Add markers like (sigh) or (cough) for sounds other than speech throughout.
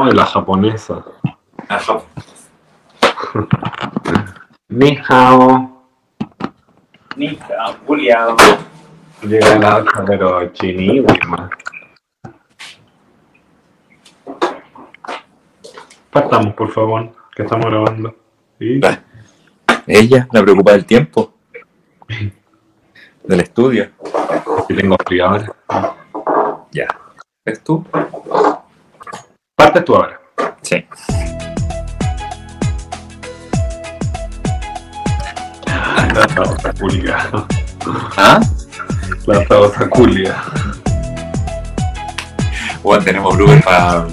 Oh, la japonesa. Ajá. (laughs) Ni hao. Ni hao, culiao. Llega la otra, pero chinísima. Partamos, por favor, que estamos grabando. ¿Sí? Ella, la preocupa del tiempo. Del estudio. Y tengo frío ahora. Ya. ¿Ves tú? Partes tú ahora. Sí. La babosa culia. ¿Ah? La babosa culia. Bueno, tenemos blooper para.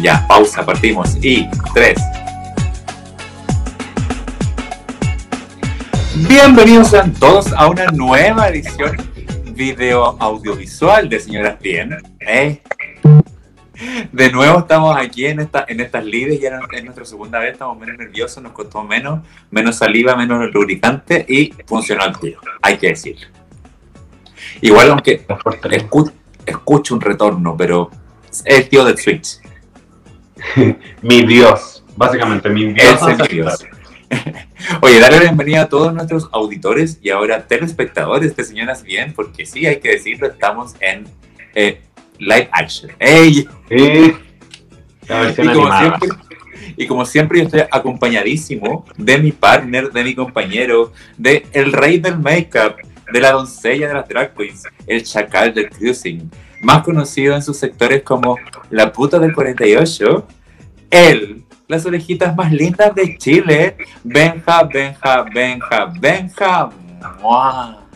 Ya, pausa, partimos. Y tres. Bienvenidos sean todos a una nueva edición video audiovisual de Señoras Bien. ¿eh? De nuevo estamos aquí en, esta, en estas lides, ya es nuestra segunda vez, estamos menos nerviosos, nos costó menos, menos saliva, menos lubricante y funcionó al tiro, hay que decirlo. Igual aunque escu- escucho un retorno, pero es el tío del Switch. (laughs) Mi Dios. Básicamente, mi Dios. Es mi Dios. (laughs) Oye, darle la bienvenida a todos nuestros auditores y ahora telespectadores de Señoras Bien, porque sí, hay que decirlo, estamos en eh, live action. ¡Ey! Sí. La versión Y como, animada. siempre, y como siempre, yo estoy acompañadísimo de mi partner, de mi compañero, de el rey del make-up, de la doncella de las drag queens, el chacal del cruising, más conocido en sus sectores como la puta del 48, él, las orejitas más lindas de Chile, Benja, Benja, Benja, Benja. ¡mua!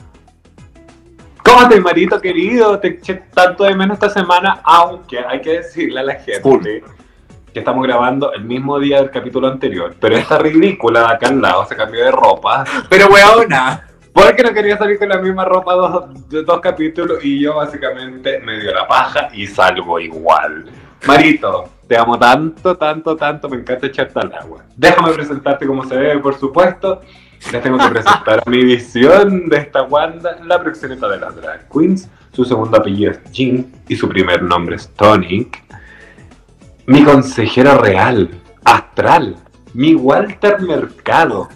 ¿Cómo te, marito querido? Te eché tanto de menos esta semana, aunque hay que decirle a la gente Full. que estamos grabando el mismo día del capítulo anterior. Pero esta ridícula de acá al lado se cambió de ropa Pero weona, porque no quería salir con la misma ropa dos, dos capítulos y yo básicamente me dio la paja y salgo igual. Marito, te amo tanto, tanto, tanto, me encanta echarte al agua. Déjame presentarte como se debe, por supuesto. Les tengo que presentar mi visión de esta Wanda, la proxeneta de las drag queens. Su segundo apellido es Jean y su primer nombre es Tonic. Mi consejero real, astral, mi Walter Mercado,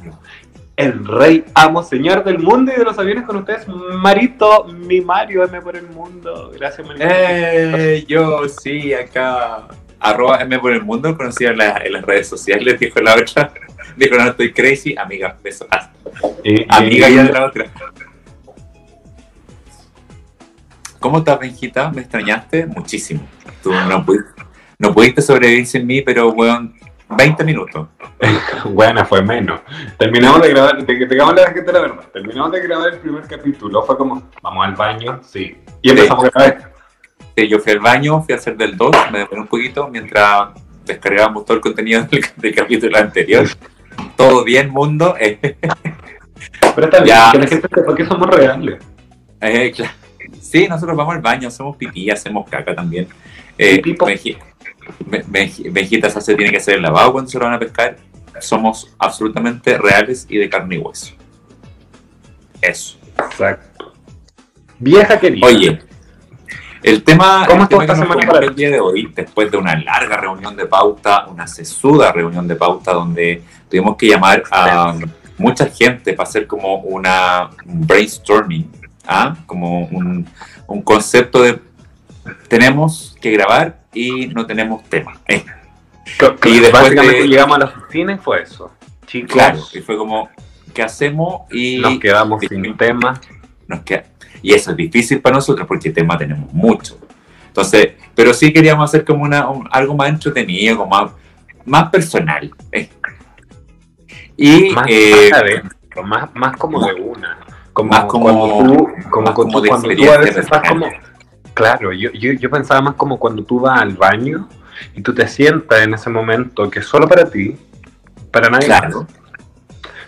el rey amo señor del mundo y de los aviones con ustedes, Marito, mi Mario M por el mundo. Gracias, Marito. Eh, yo sí, acá. Arroba M por el mundo, conocida en las redes sociales, dijo la otra. (laughs) Dijo, no, estoy crazy, amiga, beso. Y- amiga ya de la otra. ¿Cómo estás, Benjita? ¿Me extrañaste? Muchísimo. Tú no pudiste, no pudiste sobrevivir sin mí, pero, weón, 20 minutos. (laughs) Buena, fue menos. Terminamos de grabar, te, te digamos la gente la verdad. Terminamos de grabar el primer capítulo. Fue como, vamos al baño, sí. Y empezamos a grabar. Sí, yo fui al baño, fui a hacer del 2, me demoré un poquito mientras descargábamos todo el contenido (laughs) del, del capítulo anterior. Todo bien, mundo. Eh, (laughs) Pero está bien, que la gente sepa que somos reales. Eh, claro. Sí, nosotros vamos al baño, hacemos pipí, hacemos caca también. Eh, Benjita se tiene que hacer el lavado cuando se lo van a pescar. Somos absolutamente reales y de carne y hueso. Eso. Exacto. Vieja querida. Oye, el tema, ¿Cómo el tema esta semana para el día de hoy, después de una larga reunión de pauta, una sesuda reunión de pauta donde tuvimos que llamar a mucha gente para hacer como una un brainstorming, ¿ah? como un, un concepto de tenemos que grabar y no tenemos tema. Eh, y después básicamente de- llegamos a la oficina y fue eso. Chicos, claro, y fue como, ¿qué hacemos? Y nos quedamos sin tema. nos queda. Y eso es difícil para nosotros porque tema tenemos mucho. Entonces, pero sí queríamos hacer como una, un- algo más entretenido, como más, más personal. ¿eh? Y Más, eh, más adentro, más, más como de una. Como, Más como- cuando tú, como cuando como tú- de cuando tú a veces vas como... Claro, yo, yo, yo pensaba más como cuando tú vas al baño y tú te sientas en ese momento que es solo para ti, para nadie Claro. más.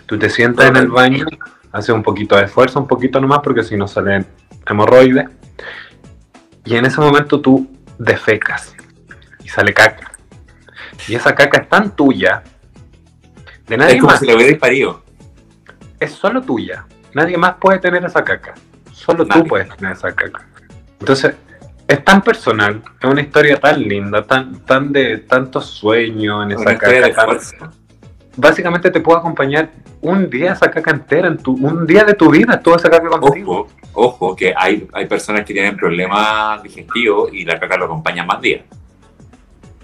Tú te sientas en el baño, haces un poquito de esfuerzo, un poquito nomás, porque si no salen hemorroides. Y en ese momento tú defecas y sale caca. Y esa caca es tan tuya, de nadie es como más, si lo hubierais parido. es solo tuya. Nadie más puede tener esa caca. Solo tú puedes tener esa caca. Entonces, Es tan personal, es una historia tan linda, tan, tan de tantos sueños en esa Una caca. de tan-. Básicamente te puedo acompañar un día esa caca entera, en tu, un día de tu vida, toda esa caca contigo. Ojo, ojo, que hay, hay personas que tienen problemas digestivos y la caca lo acompaña más días.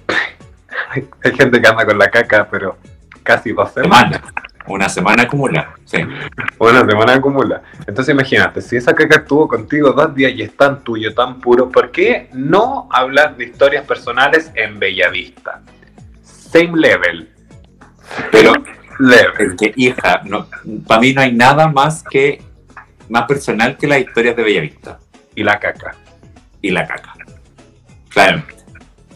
(laughs) Hay, hay gente que anda con la caca, pero casi dos semanas. Semana. Una semana acumula. Sí. Una semana acumula. Entonces imagínate, si esa caca estuvo contigo dos días y es tan tuyo, tan puro, ¿por qué no hablar de historias personales en Bellavista? Same level. Pero Level. es que, hija, no, para mí no hay nada más que más personal que las historias de Bellavista Y la caca. y la caca. Claramente.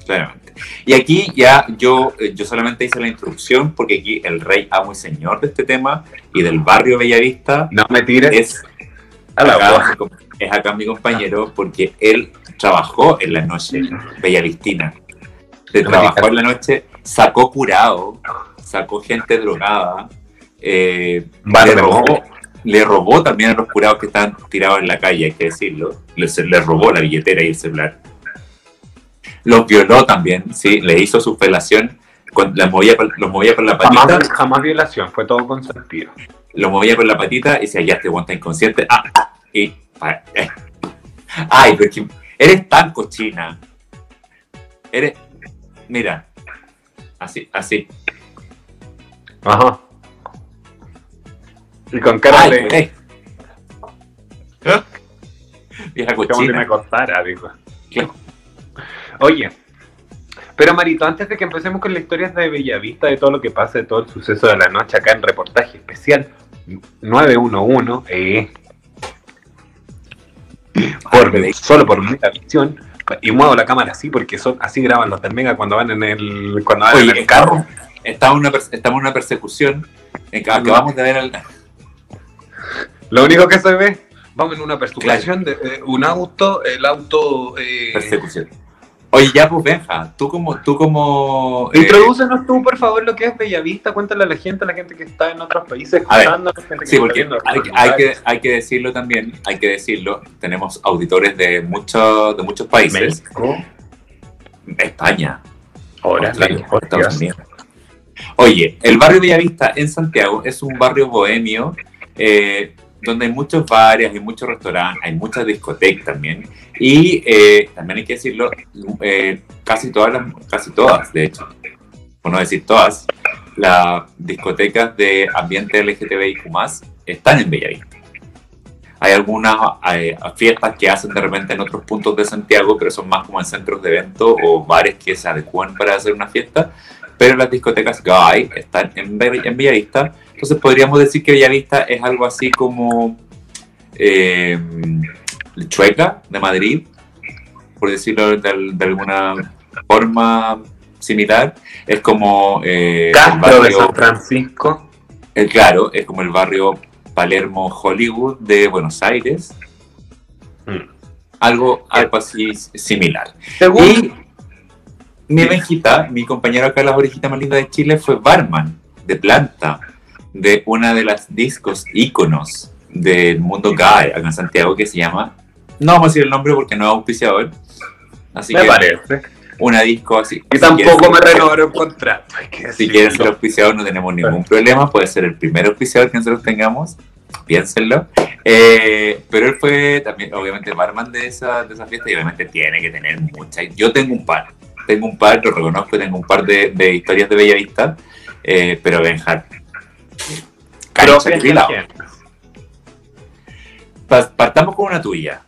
Claramente. Y aquí ya yo, eh, yo solamente hice la introducción porque aquí el rey amo y señor de este tema y del barrio Bellavista No me tires es acá, es acá mi compañero porque él trabajó en la noche bellavistina. No me trabajó en la noche, sacó curado, sacó gente drogada, eh, le, robó, le robó también a los curados que estaban tirados en la calle, hay que decirlo. Les, le robó la billetera y el celular. Los violó también, sí, le hizo su felación, con- las movía, los movía con la patita Jamás, jamás violación, fue todo consentido. lo movía con la patita y decía, ya este guante inconsciente. Ah, ah, y, ah, eh. Ay, pero es que eres tan cochina. Eres, mira, así, así. Ajá. Y con cara Ay, de. eh. Vieja Como si me cochina. costara, dijo. Claro. Oye, pero Marito, antes de que empecemos con las historias de Bellavista, de todo lo que pasa, de todo el suceso de la noche acá en reportaje especial 911, eh, por, solo por mera visión, y muevo la cámara así porque son así graban los del Mega cuando van en el cuando van Oye, en el carro. Estamos en una, estamos en una persecución. en que Acabamos de ver al, Lo único que se ve, vamos en una persecución de eh, un auto, el auto eh, persecución. Oye, ya pues Benja, tú como, tú como eh, Introdúcenos tú, por favor, lo que es Bellavista. Cuéntale a la gente, a la gente que está en otros países A ver, escuchando. la gente que Sí, está porque viendo hay, que, hay que decirlo también, hay que decirlo, tenemos auditores de, muchos de muchos países, México, España, ahora Estados Unidos. Oye, el barrio Bellavista en Santiago es un barrio bohemio eh, donde hay muchos bares, hay muchos restaurantes, hay muchas discotecas también. Y eh, también hay que decirlo, eh, casi todas, las, casi todas, de hecho, por no decir todas, las discotecas de ambiente LGTBIQ están en Bellavista. Hay algunas eh, fiestas que hacen de repente en otros puntos de Santiago, pero son más como en centros de evento o bares que se adecúan para hacer una fiesta. Pero las discotecas gay están en, en Bellavista. Entonces podríamos decir que Bellavista es algo así como eh, Chueca de Madrid, por decirlo de, de alguna forma similar. Es como eh, el Castro de barrio- San Francisco. el claro, es como el barrio Palermo Hollywood de Buenos Aires. Mm. Algo, algo así similar. Según Y mi ovejita, mi compañero acá, la orejita más linda de Chile, fue barman de planta de una de las discos íconos del mundo gay acá en Santiago que se llama, no vamos a decir el nombre porque no es auspiciador, así me que parece. una disco así. Y si tampoco quieres- me renovaron el contrato. Si quieren ser auspiciador no tenemos ningún problema, puede ser el primer auspiciador que nosotros tengamos, piénsenlo. Eh, pero él fue también, obviamente, barman de esa, de esa fiesta y obviamente tiene que tener muchas. Yo tengo un par, tengo un par, lo reconozco, tengo un par de, de historias de Bellavista, eh, pero Pero cuidado. quién. Pa- Partamos con una tuya.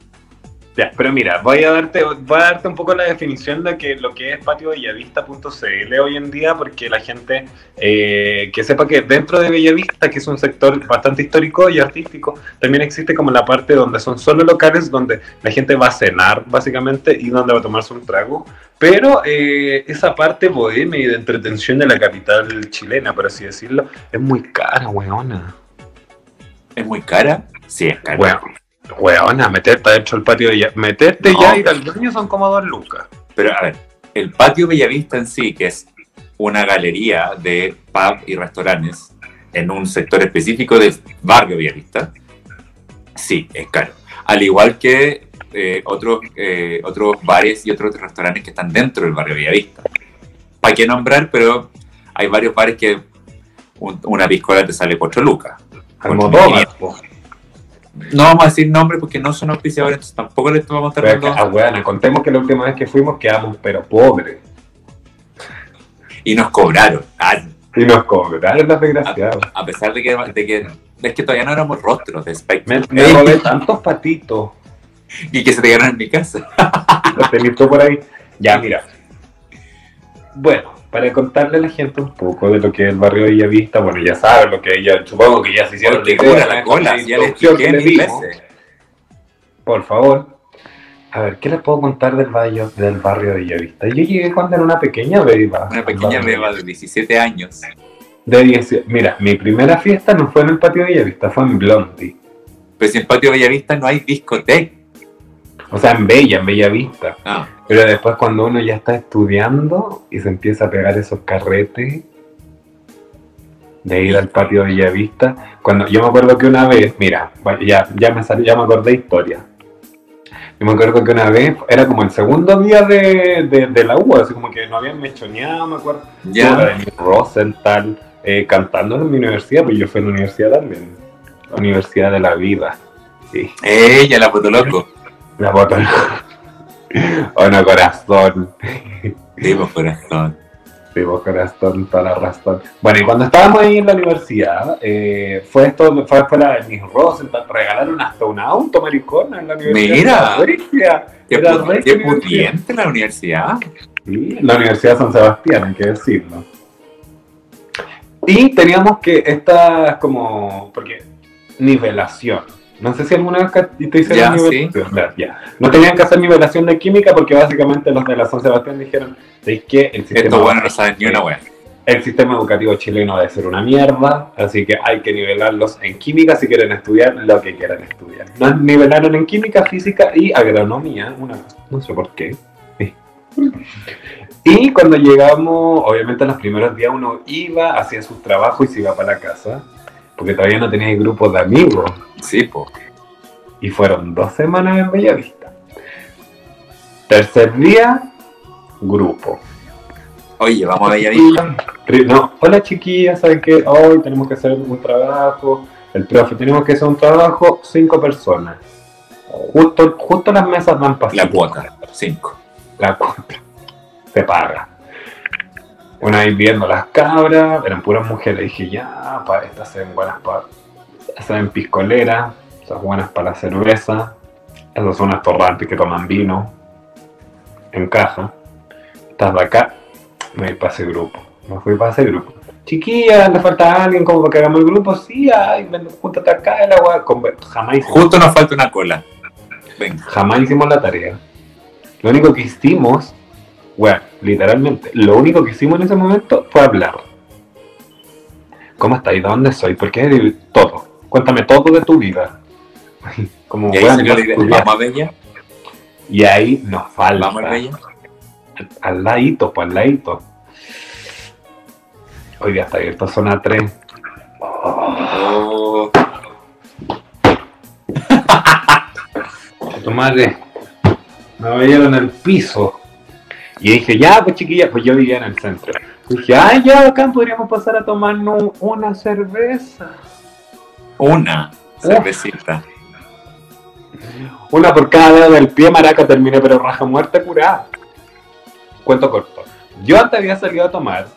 Ya, pero mira, voy a darte, voy a darte un poco la definición de que lo que es patiobellavista.cl hoy en día, porque la gente eh, que sepa que dentro de Bellavista, que es un sector bastante histórico y artístico, también existe como la parte donde son solo locales donde la gente va a cenar, básicamente, y donde va a tomarse un trago. Pero eh, esa parte bohemia y de entretención de la capital chilena, por así decirlo, es muy cara, weona. ¿Es muy cara? Sí, es cara. Weona, meterte adentro del patio, de Bella- meterte No. ya y ir al baño son como dos lucas. Pero a ver, el patio Bellavista en sí, que es una galería de pub y restaurantes en un sector específico del barrio Bellavista, sí, es caro. Al igual que eh, otros, eh, otros bares y otros restaurantes que están dentro del barrio Villavista. ¿Para qué nombrar? Pero hay varios bares que un- una piscola te sale 4 lucas. Almodóvar. No vamos a decir nombres porque no son auspiciadores, entonces tampoco les vamos a estar ah, weona, contemos que la última vez que fuimos quedamos pero pobres. Y nos cobraron. Ah, Y nos cobraron las desgraciados. a pesar de que, de que es que todavía no éramos rostros de Spectre. Me, me (laughs) robé tantos patitos. Y que se te quedaron en mi casa. Los tenés tú por ahí. Ya, mira. (laughs) Bueno, para contarle a la gente un poco de lo que es el barrio de Villavista, bueno, ya saben lo que ella, supongo que ya se hicieron idea cura de la cola, ya le introducción expliqué que mil veces. Por favor. A ver, ¿qué les puedo contar del barrio, del barrio de Villavista? Yo llegué cuando era una pequeña beba. Una pequeña beba de 17 años. De 10 Mira, mi primera fiesta no fue en el patio de Villavista, fue en Blondie. Si en Patio Bellavista no hay discoteca. O sea, en Bella, en Bellavista. Ah, Pero después cuando uno ya está estudiando y se empieza a pegar esos carretes de ir al patio de Villavista, cuando yo me acuerdo que una vez, mira, ya, ya me salió, ya me acordé historia. Yo me acuerdo que una vez, era como el segundo día de, de, de la U, así como que no habían mechoneado, me acuerdo. Ya. Rosenthal, eh, cantando en mi universidad, pues yo fui en la universidad también. La Universidad de la Vida. Sí. Ella, la fotoloco. La botón. Oh, no, corazón. Digo, corazón. Vos corazón, toda la razón. Bueno, y cuando estábamos ahí en la universidad, eh, fue esto, fue fuera de mis Rosenthal, regalaron hasta un auto, maricona, en la universidad. Mira. Qué, la pudiente la universidad. Sí, la Universidad de San Sebastián, hay que decirlo. Y teníamos que esta como, porque nivelación. No sé si alguna vez te hicieron Ya, nivelación. Ya, ya. No tenían que hacer nivelación de química porque básicamente los de la San Sebastián dijeron, es que el sistema, Estos buenos no saben ni una wea. el sistema educativo chileno debe ser una mierda, así que hay que nivelarlos en química si quieren estudiar lo que quieran estudiar. Nos nivelaron en química, física y agronomía, una, no sé por qué. Sí. Y cuando llegamos, obviamente en los primeros días uno iba, hacía sus trabajos y se iba para la casa, porque todavía no tenía grupos de amigos. Sí, po. Y fueron dos semanas en Bellavista. Tercer día, grupo. Oye, vamos a Bellavista. No, hola chiquillas, ¿saben qué? Hoy tenemos que hacer un trabajo. El profe, tenemos que hacer un trabajo, cinco personas. Justo, justo las mesas dan para La cinco. cuota, 5. La cuota. Se paga. Una vez viendo las cabras, eran puras mujeres. Dije, ya, para estas se ven buenas para. Se ven piscoleras, esas buenas para la cerveza. Esas son unas torrantes que toman vino en caja. Estas de acá, me fui para ese grupo. Me fui para ese grupo. Chiquilla, le falta alguien como para que hagamos el grupo. Sí, ay, júntate acá, el agua. Jamás hicimos, Justo nos falta una cola. Venga. jamás hicimos la tarea. Lo único que hicimos, bueno, literalmente, lo único que hicimos en ese momento fue hablar. ¿Cómo de dónde soy? ¿Por qué? Todo. Cuéntame todo de tu vida. (laughs) Como, Y ahí weón, salió la idea. a Bella. Y ahí nos falta. Vamos a Bella. Al ladito, pues al ladito. Hoy día está abierto zona 3. Oh, (laughs) Tu madre me en el piso. Y dije, ya, pues chiquilla, pues yo vivía en el centro. dije, ay, ya, acá podríamos pasar a tomarnos una cerveza. una cervecita. Una por cada dedo del pie, maraca, terminé, pero raja muerta curada. Cuento corto. Yo antes había salido a tomar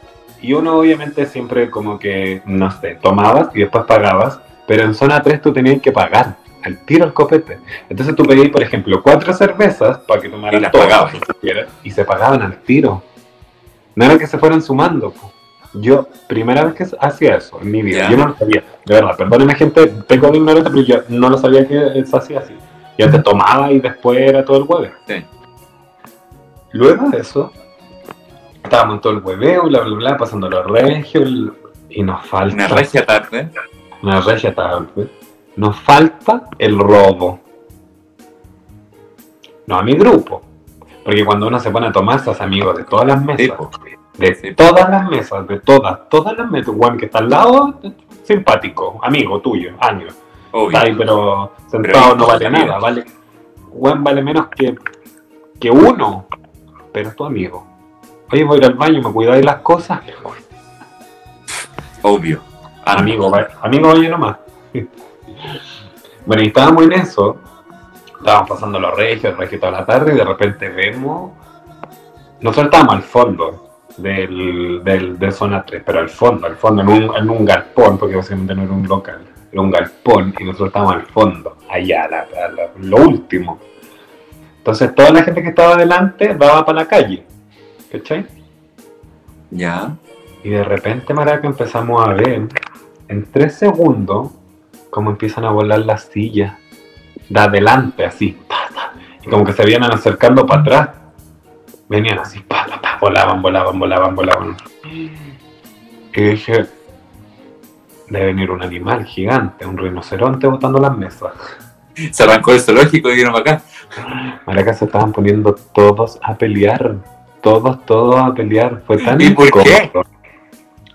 y uno obviamente siempre como que, no sé, tomabas y después pagabas, pero en zona 3 tú tenías que pagar al tiro al copete. Entonces tú pedías, por ejemplo, cuatro cervezas para que tomaran Y las todas, y se pagaban al tiro. No era que se fueran sumando. po. Yo, primera vez que hacía eso en mi vida, yo no lo sabía. De verdad, perdónenme gente, tengo de ignorante, pero yo no lo sabía que se hacía así. Yo te tomaba y después era todo el hueve. Sí. Luego de eso, estábamos en todo el hueveo, bla, bla, bla, pasando los regios, y nos falta... Una regia tarde. Una regia tarde. Nos falta el robo. No a mi grupo. Porque cuando uno se pone a tomar, sos amigos de todas las mesas. De Sí. todas las mesas, de todas, todas las mesas. Juan que está al lado, simpático, amigo tuyo, años. Ahí, pero sentado no vale nada, vale. weón vale menos que, que uno, pero es tu amigo. Oye, voy a ir al baño, me cuidáis las cosas. Obvio. Ah, Amigo, amigo, vaya nomás. Bueno, y estábamos en eso. Estábamos pasando los regios, el regio toda la tarde, y de repente vemos. Nosotros estábamos al fondo del, del, de zona 3, pero al fondo, al fondo, en un, en un galpón, porque básicamente no era un local, era un galpón, y nosotros estábamos al fondo, allá, la- la- la- lo último. Entonces, toda la gente que estaba adelante daba para la calle. ¿Cachai? Ya. Y de repente, Maraca, empezamos a ver en tres segundos cómo empiezan a volar las sillas de adelante, así. y como que se vienen acercando para atrás. Venían así, pa, pa, pa, volaban, volaban, volaban, volaban. Y dije, debe venir un animal gigante, un rinoceronte botando las mesas. Se arrancó el zoológico y para acá. Maraca, se estaban poniendo todos a pelear. Todos, todos a pelear. Fue tan ¿Y por qué?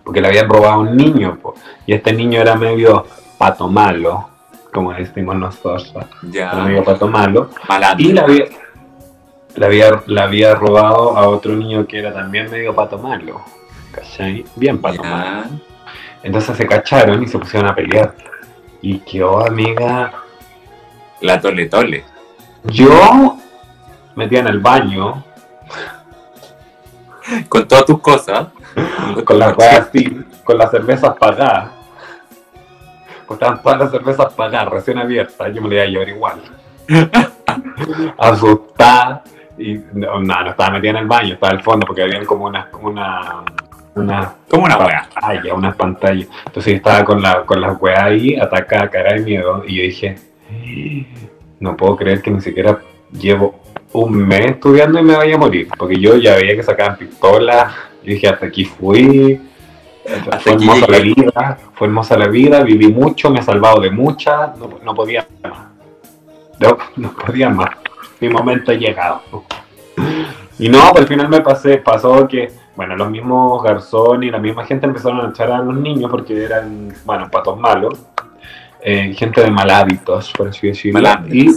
Porque le habían robado a un niño, po. y este niño era medio pato malo, como decimos nosotros, Ya. medio pato malo, y le había, le había, le había robado a otro niño que era también medio pato malo, ¿cachai? Bien pato malo. Entonces se cacharon y se pusieron a pelear. Y quedó, amiga, La tole tole. yo metía en el baño, Con todas tus cosas. con las weas así, con las cervezas pagadas. Estaban todas las cervezas pagadas, recién abiertas, yo me le iba a llevar igual. (laughs) Asustada. Y no, no, no estaba metida en el baño, estaba al fondo porque habían como una, una, una Como una pantalla, unas pantallas. Entonces yo estaba con, la, con las weas ahí, atacada, cara de miedo, y yo dije, no puedo creer que ni siquiera llevo un mes estudiando y me vaya a morir, porque yo ya veía que sacaban pistolas, yo dije, hasta aquí fui, Hasta fue hermosa la vida, fue hermosa la vida, viví mucho, me he salvado de muchas, no, no podía más, no, (laughs) no podía más, mi momento ha llegado. Y no, pues al final me pasé, pasó que, bueno, los mismos garzones y la misma gente empezaron a echar a los niños porque eran, bueno, patos malos, eh, gente de mal hábitos, por así decirlo. Malandros. Y,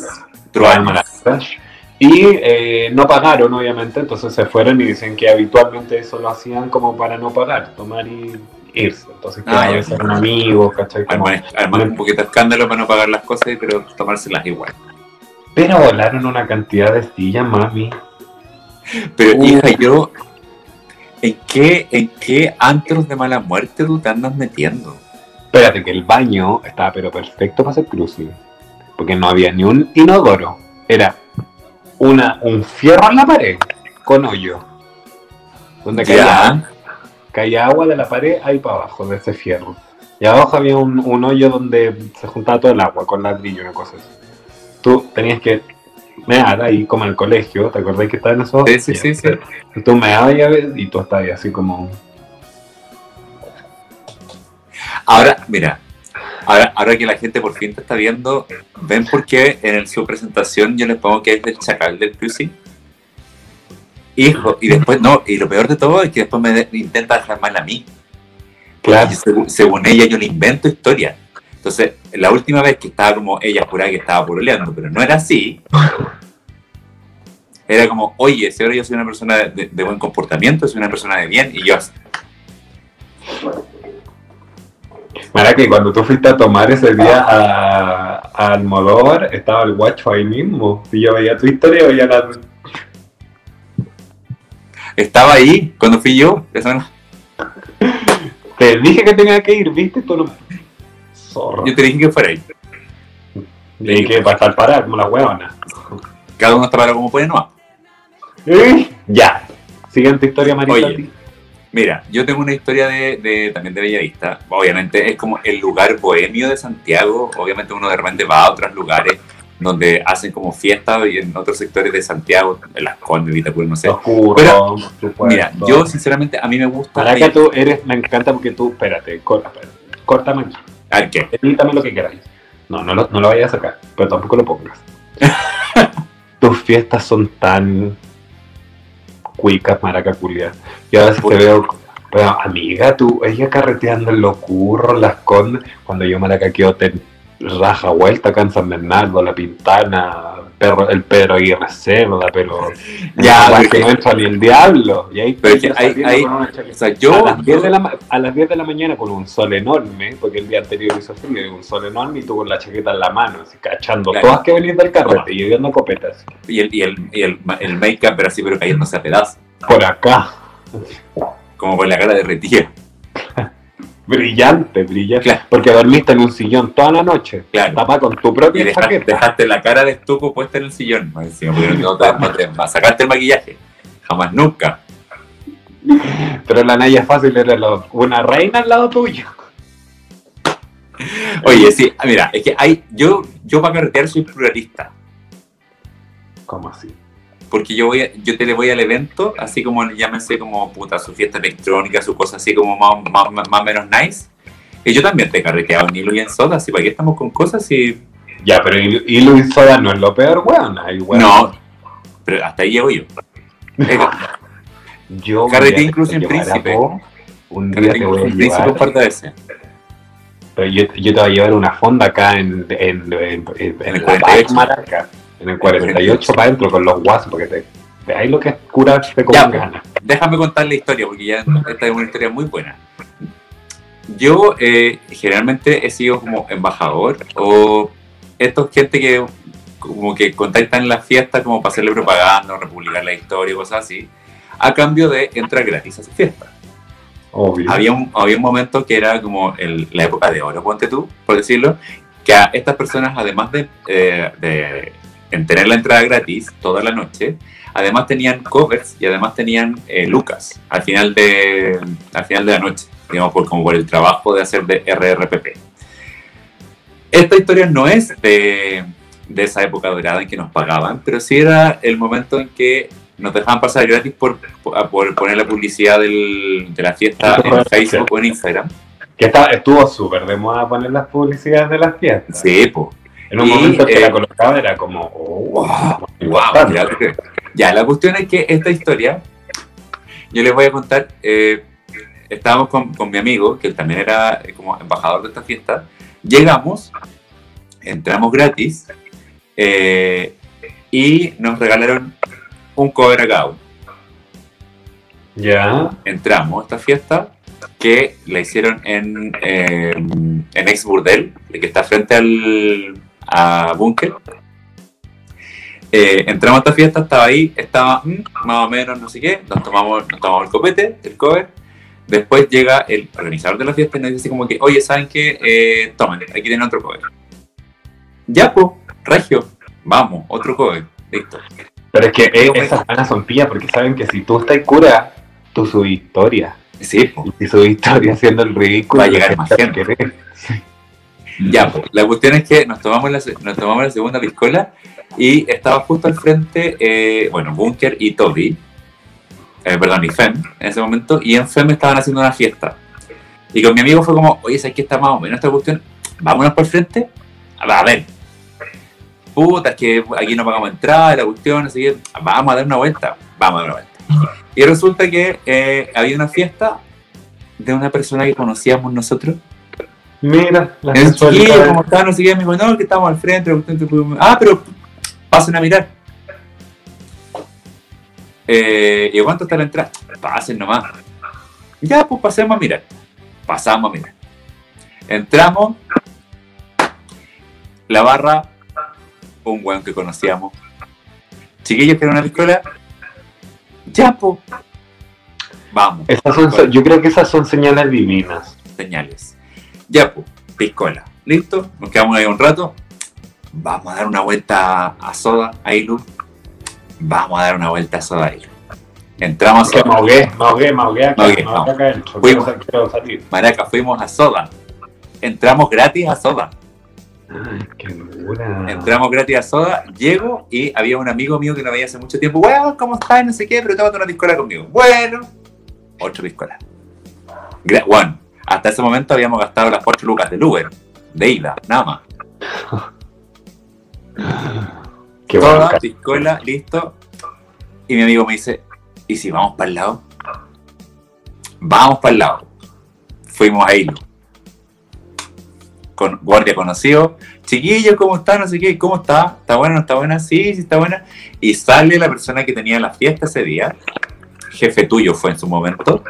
Truanes. malandras. Y eh, no pagaron, obviamente, entonces se fueron y dicen que habitualmente eso lo hacían como para no pagar, tomar y irse. Entonces, que Ah, a ya. veces eran amigos, ¿cachai? Como- Armar, armar un poquito de escándalo para no pagar las cosas, pero tomárselas igual. Pero volaron una cantidad de sillas, mami. Pero Uh. hija, yo, ¿en qué, ¿en qué antros de mala muerte tú te andas metiendo? Espérate, que el baño estaba pero perfecto para hacer cruising. Porque no había ni un inodoro. Era una, un fierro en la pared con hoyo. Donde caía, caía agua de la pared ahí para abajo de ese fierro. Y abajo había un, un hoyo donde se juntaba todo el agua con ladrillo y una cosa así. Tú tenías que mear ahí como en el colegio, ¿te acordás que estaba en esos? Sí, sí, sí, sí. Tú meabas y, y tú estabas ahí así como... Ahora, mira, ahora, ahora que la gente por fin te está viendo, ¿ven por qué en su presentación yo les pongo que es del chacal del cruising? Hijo, y después, no, y lo peor de todo es que después me de- intenta dejar mal a mí. Claro. Según, según ella, yo le invento historia. Entonces, la última vez que estaba como ella juraba que estaba puroleando, pero no era así. Era como, oye, si ahora yo soy una persona de, de buen comportamiento, soy una persona de bien, y yo así, Mira que cuando tú fuiste a tomar ese día a, a Almodóvar, estaba el guacho ahí mismo. Y yo veía tu historia, veía la... estaba ahí cuando fui yo. semana. Te dije que tenía que ir, ¿viste? Tú no... Zorro. Yo te dije que fuera ahí. Le dije que para estar parada como la huevona. Cada uno está parado como puede, no. ¿Eh? Ya. Siguiente historia, Marita. Oye. Mira, yo tengo una historia de, de- también de Bellavista. Obviamente es como el lugar bohemio de Santiago. Obviamente uno de repente va a otros lugares donde hacen como fiestas y en otros sectores de Santiago, en Las Condes, Vitacura, no sé. Oscuro, Pero, supuesto. Mira, yo sinceramente a mí me gusta... Para que tú eres, me encanta porque tú, espérate, corta, espérate, córtame aquí. A ¿qué? Edítame lo que queráis. No, no lo, no lo vayas a sacar, pero tampoco lo pongas. (laughs) Tus fiestas son tan cuicas, maracaculias. Yo a veces te veo, pero amiga, tú, ella carreteando en los curros, las condes, cuando yo maracaqueo te raja vuelta acá en Bernardo, La Pintana, perro, el Pedro Aguirre Cerda, pero Ya, ya, pero que que- no entra ni el diablo. Y ahí Pero que hay- hay-. O sea, yo, a, las 10 yo- de la, a las 10 de la mañana con un sol enorme, porque el día anterior hizo frío, un sol enorme y tú con la chaqueta en la mano, así cachando Claro. todas que venís del carrete y viendo copetas. y el, y el, y el, el make-up, pero así, pero cayéndose a pedazos, Por acá, como con la cara derretida. Brillante, brillante. Claro. Porque dormiste en un sillón toda la noche, Claro. tapá con tu Y propia dejaste, chaqueta. dejaste la cara de estuco puesta en el sillón, más encima, no te- (laughs) más sacaste el maquillaje. Jamás nunca. Pero la Naya fácil era lo- una reina al lado tuyo. Oye, sí, mira, es que hay, yo, yo para carretear soy pluralista. ¿Cómo así? Porque yo voy a- yo te le voy al evento, así como llámense como puta, su fiesta electrónica, su cosa así como más, más, más o menos nice. Y yo también te he carreteado en hilo y en soda, así para qué estamos con cosas y. Ya, pero y, y Soda no es lo peor, weón. No, pero hasta ahí llego yo. (laughs) Yo Carreteé incluso en llevar Príncipe. vos, Un día te voy a en príncipe un llevar. par de veces. Pero yo, yo te voy a llevar una fonda acá en, en, en, en, En el la 48. Paz Maraca. En el 48 para adentro con los guasos, porque te veáis lo que es curarse con ganas. Déjame contar la historia, porque ya esta es una historia muy buena. Yo eh, generalmente he sido como embajador o esta gente que como que contactan las fiestas como para hacerle propaganda, republicar la historia y cosas así, a cambio de entrar gratis a su fiesta. Obvio. Había un, había un momento que era como el- la época de oro, ponte tú, por decirlo, que a estas personas, además de, eh, de en tener la entrada gratis toda la noche, además tenían covers y además tenían eh, lucas al final de al final de la noche, digamos, por, como por el trabajo de hacer de RRPP. Esta historia no es de, de esa época dorada en que nos pagaban, pero sí era el momento en que nos dejaban pasar gratis por, por, por poner la publicidad del- de la fiesta en Facebook o en Instagram. Que estuvo súper de moda poner las publicidades de las fiestas. Sí, pues. En un Y, momento que eh, la colocaba era como, oh, Wow, importante. ya. Ya, la cuestión es que esta historia, yo les voy a contar, eh, estábamos con, con mi amigo, que también era eh, como embajador de esta fiesta, llegamos, entramos gratis eh, y nos regalaron un cover a. Ya. Entramos a esta fiesta que la hicieron en, eh, en Ex Burdel, que está frente al a Bunker. Eh, entramos a esta fiesta, estaba ahí, estaba mm, más o menos no sé qué, nos tomamos, nos tomamos el copete, el cover. Después llega el organizador de la fiesta y nos dice así como que, oye, ¿saben qué? Eh, tomen, aquí tienen otro cover. Ya, pues, Regio, vamos, otro cover, listo. Pero es que eh, esas ganas son pillas porque saben que si tú estás cura, tú subís historia. Sí, po. Y si subís historia haciendo el ridículo, Va a llegar más gente. Ya, pues, la cuestión es que nos tomamos la, nos tomamos la segunda piscola y estaba justo al frente, eh, bueno, Bunker y Toby, eh, perdón, y Fem en ese momento, y en Fem estaban haciendo una fiesta. Y con mi amigo fue como, oye, ¿sabes qué está más o menos esta cuestión? Vámonos por el frente. A ver. Puta, es que aquí no pagamos entrada, la cuestión, así que vamos a dar una vuelta. Vamos a dar una vuelta. Y resulta que eh, había una fiesta de una persona que conocíamos nosotros. Mira, las El chiquillo, como estaba, no sé qué, me dijo, no, que estamos al frente. la Ah, pero pasen a mirar. Eh, ¿Y cuánto está la entrada? Pasen nomás. Ya, pues pasemos a mirar. Pasamos a mirar. Entramos. La barra, un weón que conocíamos. Chiquillos que era una piscola. Ya, pues. Vamos Esas son, yo creo que esas son señales divinas. señales. Ya, pues, piscola. ¿Listo? Nos quedamos ahí un rato. Vamos a dar una vuelta a Soda, a Ilu. Vamos a dar una vuelta a Soda, a Ilu. Entramos a Soda. me ahogué, me ahogué acá. Fuimos. Salir. Maraca, fuimos a Soda. Entramos gratis a Soda. Ay, qué. Entramos gratis a Soda. Llego y había un amigo mío que no veía hace mucho tiempo. Weón, ¿cómo estás? No sé qué, pero tómate una piscola conmigo. Bueno, ocho piscolas. Bueno, hasta ese momento habíamos gastado las ocho lucas del Uber, de ida, nada más. (laughs) Qué Toda piscola, listo. Y mi amigo me dice, ¿y si vamos para el lado? Vamos para el lado. Fuimos a Hilo. con guardia conocido, chiquillos, ¿cómo están? No sé qué, ¿cómo está? ¿Está buena? ¿No está buena? Sí, sí está buena. Y sale la persona que tenía la fiesta ese día, jefe tuyo fue en su momento,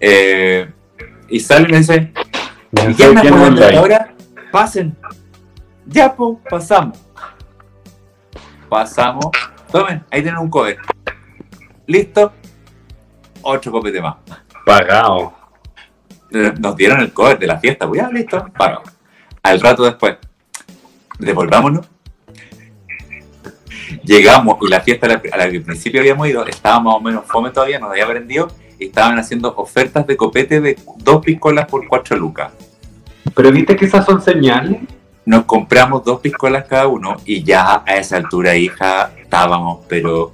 eh, y sale y me dice, ¿y quién me acuerdo ahora? Pasen. Ya, pues, pasamos. Pasamos. Tomen, ahí tienen un cover. Listo. Otro copete más. Pagado. Nos dieron el cover de la fiesta, pues ya, listo, pagado. Al rato después, devolvámonos. Llegamos y la fiesta a la, que al principio habíamos ido, estaba más o menos fome todavía, nos había aprendido y estaban haciendo ofertas de copete de dos piscolas por cuatro lucas. Pero viste que esas son señales. Nos compramos dos piscolas cada uno y ya a esa altura, hija, estábamos, pero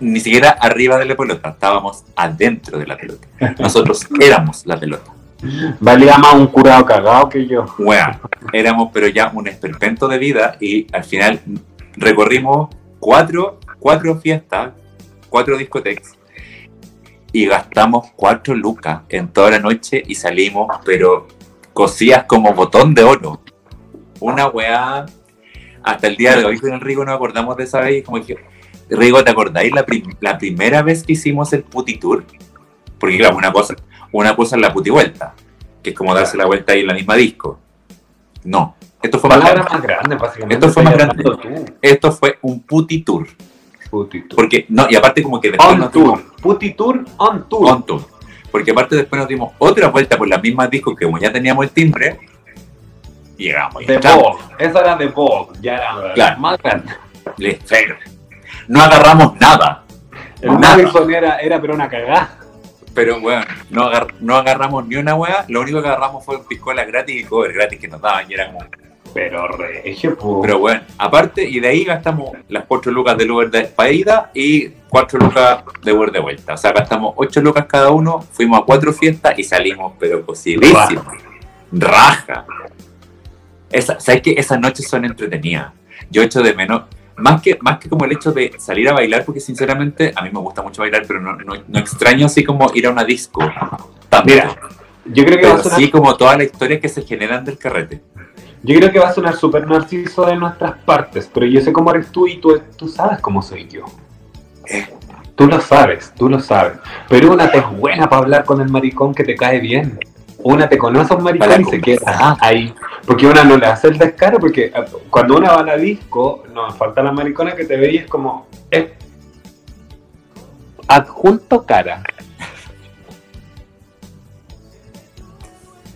ni siquiera arriba de la pelota, estábamos adentro de la pelota. Nosotros (laughs) éramos la pelota. Valía más un curado cagado que yo. Bueno, éramos pero ya un esperpento de vida y al final recorrimos cuatro, cuatro fiestas, cuatro discotecas y gastamos cuatro lucas en toda la noche y salimos, pero cosías como botón de oro. Una weá. Hasta el día de hoy con el Rigo nos acordamos de esa vez y como que, Rigo, ¿te acordáis la, prim- la primera vez que hicimos el puti tour? Porque claro, una cosa, una cosa es la puti vuelta, que es como darse la vuelta ahí en la misma disco. No, esto fue más grande. más básicamente. Esto fue más grande. Esto fue un puti tour. Porque, no, y aparte como que después On nos dimos- tour. Puti tour on tour. on tour. Porque aparte después nos dimos otra vuelta por las mismas discos que como ya teníamos el timbre, llegamos y De. Vogue. Esa era de Vogue. Ya era Claro. más grande. Listo. No agarramos nada. El Nada. Madison era, era pero una cagada. Pero bueno, no, agar- no agarramos ni una hueá. Lo único que agarramos fue piscolas gratis y cover gratis que nos daban. Y era como- Pero regio, po. Pero bueno, aparte, y de ahí gastamos las 4 lucas del Uber de ida y 4 lucas de Uber de vuelta. O sea, gastamos 8 lucas cada uno, fuimos a cuatro fiestas y salimos, pero cosidísimos. Raja. Esa, ¿Sabes qué? Esas noches son entretenidas. Yo echo de menos, más que, más que como el hecho de salir a bailar, porque sinceramente a mí me gusta mucho bailar, pero no, no, no extraño así como ir a una disco. También. Mira, Yo creo que va a pero sonar, sí como todas las historias que se generan del carrete. Yo creo que va a sonar súper narciso de nuestras partes, pero yo sé cómo eres tú y tú, tú sabes cómo soy yo. Eh. Tú lo sabes, tú lo sabes. Pero una te es buena para hablar con el maricón que te cae bien. Una te conoce a un maricón Para y se queda ahí. Porque una no le hace el descaro, porque eh, cuando una va a la disco, nos falta la maricona que te ve y es como. Es adjunto cara.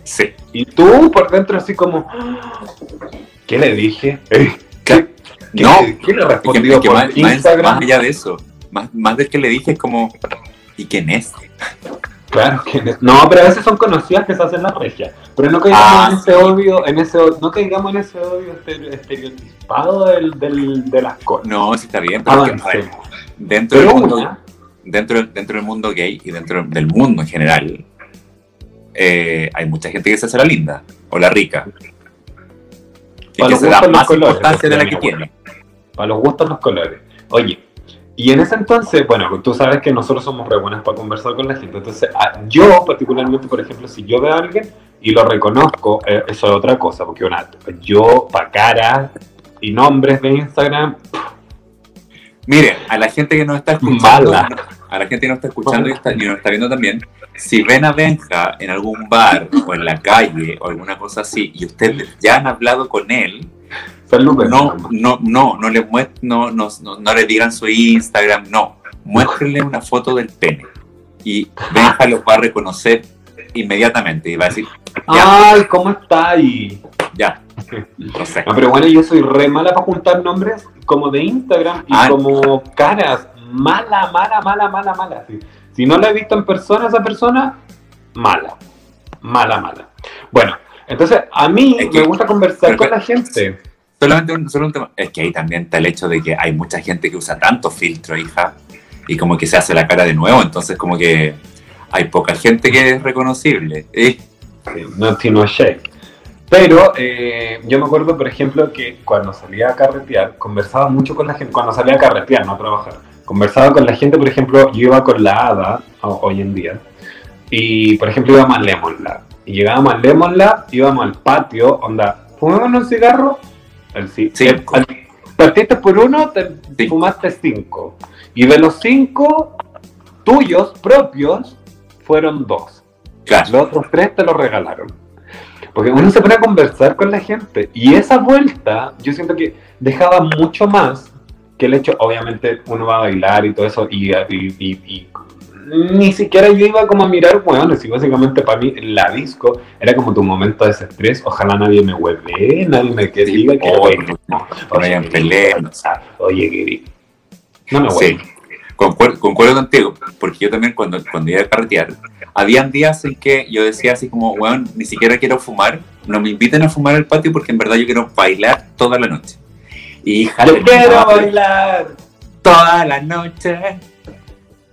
Sí. Y tú por dentro así como. ¿Qué le dije? Eh, Claro. ¿Qué, No, ¿qué le Es es que por más, Instagram? más allá de eso, más, más del que le dije es como, ¿y quién es? Claro que no. No, pero a veces son conocidas que se hacen las regias. Pero no caigamos Ah, en ese odio, en ese no caigamos en ese odio estere- estereotipado del, del, de las cosas. No, sí está bien, pero es que, ver, dentro, Pero del mundo, una, dentro, dentro del mundo gay y dentro del mundo en general, eh, hay mucha gente que se hace la linda o la rica. Y Para que los se da más colores, importancia de la que tiene. para los gustos los colores. Oye, y en ese entonces, bueno, tú sabes que nosotros somos re buenas para conversar con la gente. Entonces, yo particularmente, por ejemplo, si yo veo a alguien y lo reconozco, eh, eso es otra cosa, porque una, yo, pa' cara y nombres de Instagram, Mire, a la gente que nos está escuchando, Mala. A la gente que nos está escuchando y, está- y nos está viendo también, si ven a Benja en algún bar o en la calle o alguna cosa así y ustedes ya han hablado con él, no, no, no, no le no, no, no, le digan su Instagram, no, muéstrenle una foto del pene y Benja los va a reconocer inmediatamente y va a decir, ya, Ay, ¿cómo está? Y... ya, no sé. No, pero bueno, yo soy re mala para juntar nombres como de Instagram y Ah. como caras. Mala, mala, mala, mala, mala. Si no la he visto en persona esa persona, mala. Mala, mala. Bueno, entonces a mí Es que- me gusta conversar pero- con la gente. Solamente un, solo un tema. Es que ahí también está el hecho de que hay mucha gente que usa tanto filtro, hija, y como que se hace la cara de nuevo, entonces como que hay poca gente que es reconocible. ¿eh? No no shake. Pero eh, yo me acuerdo, por ejemplo, que cuando salía a carretear, conversaba mucho con la gente. Cuando salía a carretear, no a trabajar. Conversaba con la gente, por ejemplo, yo iba con la Ada, hoy en día, y por ejemplo íbamos a Lemon Lab. Y llegábamos al Lemon Lab, íbamos al patio, onda, fumémonos un cigarro, el, Cinco. el- al- partiste por uno, te Sí. fumaste cinco. Y de los cinco tuyos propios, fueron dos. Claro. Los otros tres te los regalaron. Porque uno se pone a conversar con la gente. Y esa vuelta, yo siento que dejaba mucho más que el hecho, obviamente, uno va a bailar y todo eso. Y, y- y- y ni siquiera yo iba como a mirar hueones. Y básicamente para mí, la disco era como tu momento de desestrés. Ojalá nadie me hueve, nadie me que Sí, diga que bueno, no oye, peleas. o sea, Oye, Giri, no me Sí, hueve. concuerdo, concuerdo contigo, porque yo también cuando, cuando iba a carretear, habían días en que yo decía así como, weón, ni siquiera quiero fumar, no me inviten a fumar al patio porque en verdad yo quiero bailar toda la noche. Y quiero bailar. toda la noche.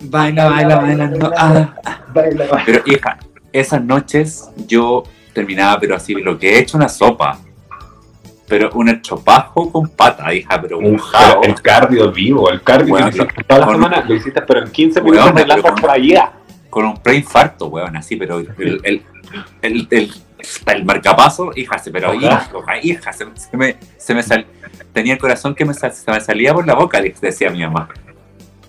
Baila, baila, baila. no, ah. Baila, baila. Pero hija, esas noches yo terminaba, pero así, lo que he hecho una sopa. Pero un estropajo con pata, hija, pero un jao. el cardio vivo, el cardio Bueno, que hiciste toda la semana, lo hiciste pero en 15 Bueno, minutos con- por allá. con un preinfarto, weón, así, pero el, el, el, el, el marcapaso, hija, pero hija, hija, se, se me, se me sal, tenía el corazón que me, sal- se me salía por la boca, decía mi mamá.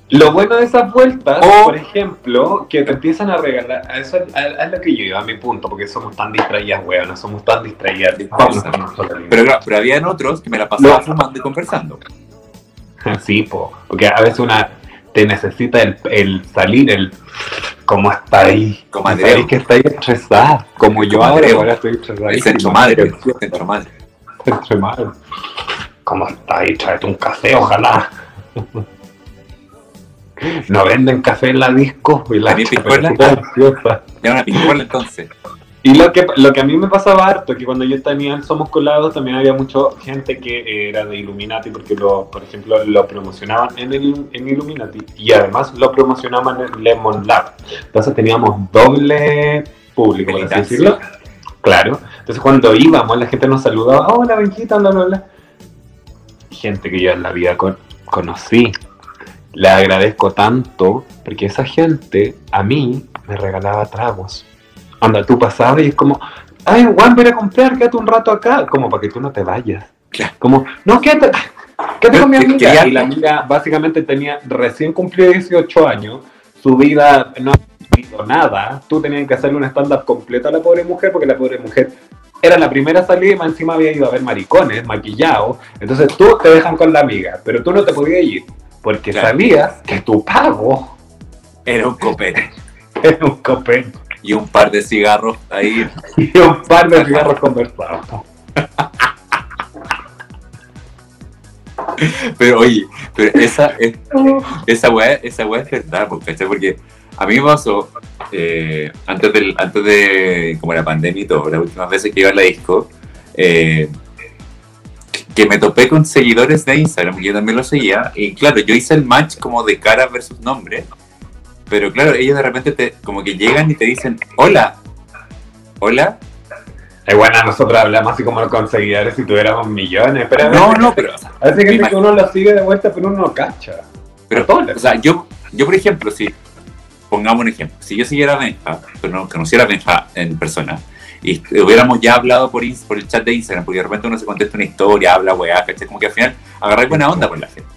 Lo bueno de esas vueltas, O- por ejemplo, que te empiezan a regalar, a eso es lo que yo iba, a mi punto, porque somos tan distraídas, weón, no somos tan distraídas. Pero claro, pero habían otros que me la pasaba No. fumando y conversando. (laughs) Sí, po, porque a veces una te necesita el, el salir, el como está ahí, Comadreo. sabes que está ahí estresada, como yo ahora, estoy estresada. El centro madre, centro madre. Centro madre. ¿Cómo está ahí? Tráete un café, ojalá. (laughs) No venden café en la disco y la pincola entonces. Y lo que, lo que a mí me pasaba harto, que cuando yo tenía el Somos Colados también había mucha gente que era de Illuminati, porque lo, por ejemplo lo promocionaban en, el, en Illuminati y además lo promocionaban en Lemon Lab. Entonces teníamos doble público, por así decirlo. Claro. Entonces cuando íbamos, la gente nos saludaba, hola, Benjita, bla, bla, bla. Gente que yo en la vida con- conocí. Le agradezco tanto, porque esa gente a mí me regalaba tragos. Anda, tú pasabas y es como, ay, Juan, voy a comprar, quédate un rato acá, como para que tú no te vayas. Claro. Como, no, quédate, quédate con mi amiga. Y la amiga básicamente tenía recién cumplido 18 años, su vida no ha vivido nada, tú tenías que hacerle un stand-up completo a la pobre mujer, porque la pobre mujer era la primera salida y más encima había ido a ver maricones, maquillados. Entonces tú te dejan con la amiga, pero tú no te podías ir, porque Claro. sabías que tu pago Era un copete. (laughs) era un copete Y un par de cigarros ahí. (laughs) y un par de cigarros conversados. Pero oye, pero esa, es- esa weá, esa weá es verdad. Porque a mí me pasó, eh, antes, del, antes de como la pandemia y todo, las últimas veces que iba a la disco, eh, que me topé con seguidores de Instagram, que yo también lo seguía, y claro, yo hice el match como de cara versus nombre, pero claro, ellos de repente te, como que llegan y te dicen, hola, hola, Es bueno, nosotros hablamos así como con seguidores si tuviéramos millones, pero no, (laughs) no, pero, o sea, Así que, que uno lo sigue de vuelta, pero uno no cacha. Pero, o sea, yo, yo por ejemplo, si, pongamos un ejemplo, si yo siguiera a Benja, pero no conociera a Benja en persona, y hubiéramos ya hablado por, por el chat de Instagram, porque de repente uno se contesta una historia, habla, weá, ¿cachai? Como que al final agarré buena onda con la gente.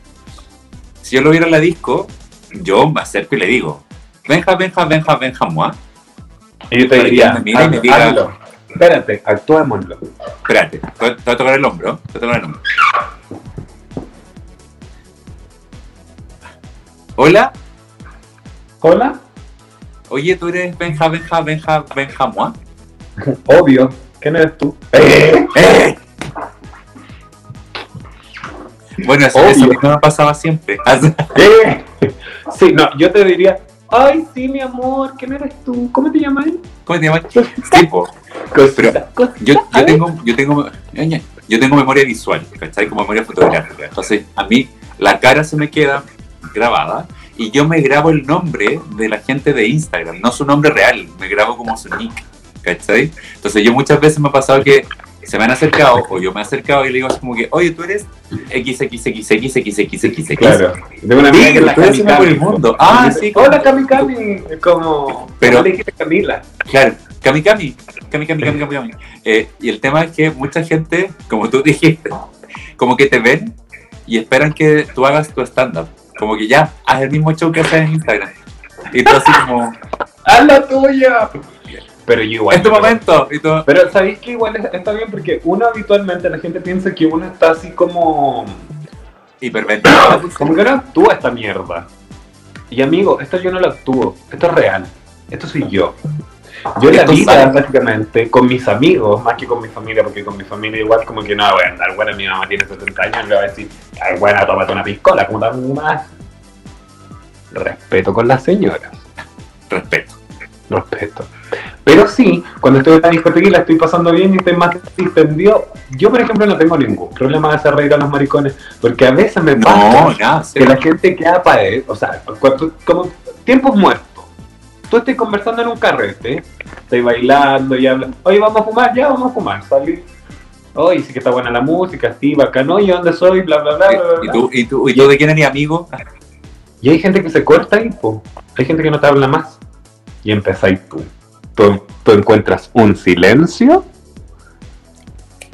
Si yo lo viera en la disco, yo me acerco y le digo, Benja, Benja, Benja, Benja, moi. Y yo te diría, me mire y me haz- diga- hazlo. Espérate, actuémoslo. Espérate, te voy a tocar el hombro, te voy a tocar el hombro. Hola, Hola, oye, tú eres Benja, Benja, Benja, Benja, moi. (laughs) obvio. ¿Quién eres tú? (laughs) ¡Eh! ¡Eh! Bueno, eso, eso mismo me pasaba siempre. (laughs) ¡Eh! Sí, no, yo te diría, ay, sí, mi amor, ¿quién eres tú? ¿Cómo te llamas? ¿Cómo te llamas? Sí, po. Cosita, cosita, yo, yo tengo, yo tengo, yo tengo memoria visual, ¿cachai? Como memoria fotográfica. Entonces, a mí la cara se me queda grabada y yo me grabo el nombre de la gente de Instagram, no su nombre real, me grabo como su nick, ¿cachai? Entonces, yo muchas veces me ha pasado que se me han acercado o yo me he acercado y le digo así como que, oye, tú eres XXXXXXX. Claro. De una amiga que la ustedes se me Cami por el mundo. Ah, sí, Hola, Cami Cami. Como. Pero- dijiste Camila. Claro, Cami Cami, Cami Cami, Cami Cami. Eh, y el tema es que mucha gente, como tú dijiste, como que te ven y esperan que tú hagas tu stand-up. Como que ya, haz el mismo show que haces en Instagram. Y tú así como, ¡Haz la tuya! Pero yo igual. en tu momento. Y tú, Pero sabéis que igual es- está bien porque uno habitualmente la gente piensa que uno está así como. hiperventilado. (coughs) Como que no actúa esta mierda. Y amigo, esto yo no lo actúo. Esto es real. Esto soy yo. Yo la vida, sale. básicamente, con mis amigos, más que con mi familia, porque con mi familia igual como que no voy a andar, bueno, mi mamá tiene 70 años, le va a decir, ay, buena, tómate una piscola, como tan más. Respeto con las señoras. Respeto. respeto. Pero sí, cuando estoy en la discoteca y la estoy pasando bien y estoy más distendido, yo por ejemplo no tengo ningún problema de hacer reír a los maricones, porque a veces me No, pasa que la gente queda para él, o sea, cuando- como tiempos muertos. Tú estás conversando en un carrete, estás bailando y hablas, oye, vamos a fumar, ya vamos a fumar, salí. Oye, sí que está buena la música, sí, bacán, oye, ¿dónde soy? Bla, bla, bla, bla, bla. ¿Y tú, y, tú, ¿Y tú de quién eres amigo? Y hay gente que se corta ahí, po. Hay gente que no te habla más. Y empezáis tú. Tú, tú encuentras un silencio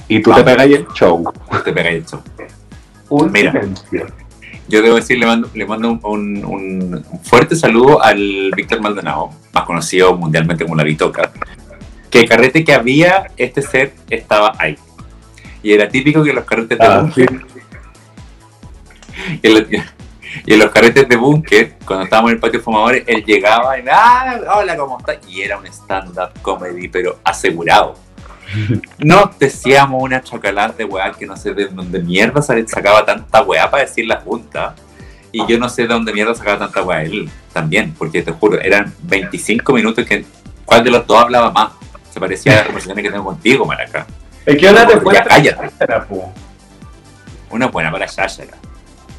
y tú te Vamos. pegáis el show. Te pegáis el show. Un Mira. silencio. Yo debo decir, le mando, le mando un, un- un fuerte saludo al Víctor Maldonado, más conocido mundialmente como la Vitoca. Que el carrete que había, este set estaba ahí. Y era típico que los carretes de Ah, en los- (laughs) y en los carretes de búnker, cuando estábamos en el patio de fumadores, él llegaba y, ah, hola, ¿cómo estás? Y era un stand-up comedy, pero asegurado. Nos decíamos una chocalada de weá que no sé de dónde mierda sacaba tanta weá para decir la junta. Y yo no sé de dónde mierda sacaba tanta weá él también, porque te juro, eran 25 minutos que cuál de los dos hablaba más. Se parecía a las conversaciones que tengo contigo, Maraca. Es que una te. Una buena para Shashara.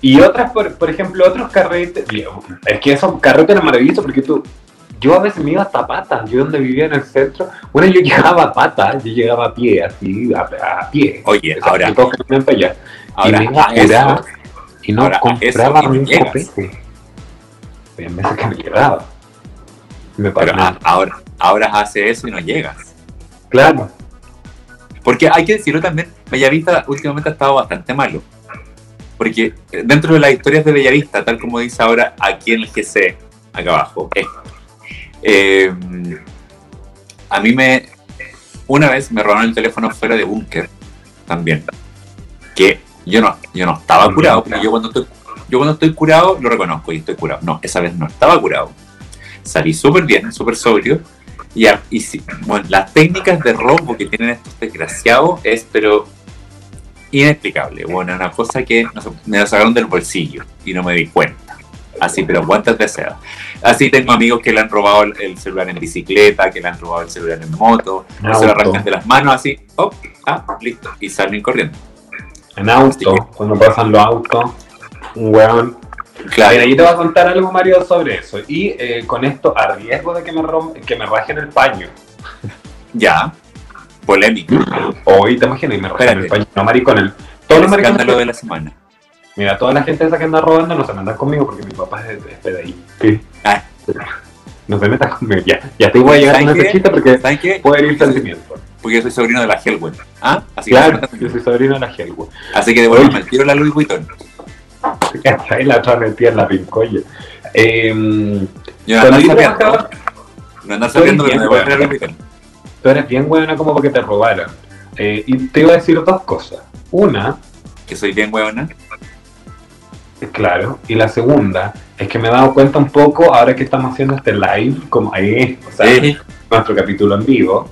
Y otras, por, por ejemplo, otros carretes. y, Es que esos carretes eran maravillosos porque tú. Yo a veces me iba hasta patas. Yo donde vivía en el centro. Bueno, yo (laughs) llegaba a patas. Yo llegaba a pie, así, a, a pie. Oye, O sea, ahora, todos para allá. ahora, y me a eso, y no ahora, compraba un copete. Meses que me llegaba. Me pero paraba. a- ahora, ahora hace eso y no llegas. Claro. Porque hay que decirlo también, Bellavista últimamente ha estado bastante malo. Porque eh, dentro de las historias de Bellavista, tal como dice ahora aquí en el GC, acá abajo, eh, eh, a mí me. Una vez me robaron el teléfono fuera de búnker también. Que yo no, yo no estaba curado, porque yo cuando, estoy, yo cuando estoy curado lo reconozco y estoy curado. No, esa vez no estaba curado. Salí súper bien, súper sobrio. Y, y sí, bueno, las técnicas de robo que tienen estos desgraciados es, pero inexplicable. Bueno, una cosa que me la sacaron del bolsillo y no me di cuenta. Así, pero cuántas de seda. Así tengo amigos que le han robado el- el celular en bicicleta, que le han robado el celular en moto, En se lo arrancan de las manos así, oh, ah, listo, y salen corriendo. En auto. Cuando pasan los autos. Un weón. Claro, Mira, yo te voy a contar algo, Mario, sobre eso. Y eh, con esto, a riesgo de que me, que me rajen el paño. ya, polémico, Hoy te imaginas, y me el Espérate. paño. No, maricón. El, todos el los maricones. escándalo de la semana. Mira, toda la gente esa que anda robando no se conmigo porque mi papá es, es PDI. Sí. Ah. No se metan conmigo. Ya, ya te voy a llegar con ¿Saben ese qué? chiste porque puede herir sentimientos. Porque yo soy sobrino de la Hellwell. ¿Ah? Así Claro, que, yo soy sobrino de la Hellwood. así que devuélveme el tiro a la Louis Vuitton. Ahí la otra metida en la pincoya. Eh, Yo no andar sabiendo, no andar sabiendo que me devuelven la. Louis Vuitton. Tú eres bien buena como porque te robaron. Eh, y te iba a decir dos cosas. Una, Que soy bien huevona. claro, y la segunda es que me he dado cuenta un poco ahora que estamos haciendo este live, como ahí, o sea, Sí. nuestro capítulo en vivo,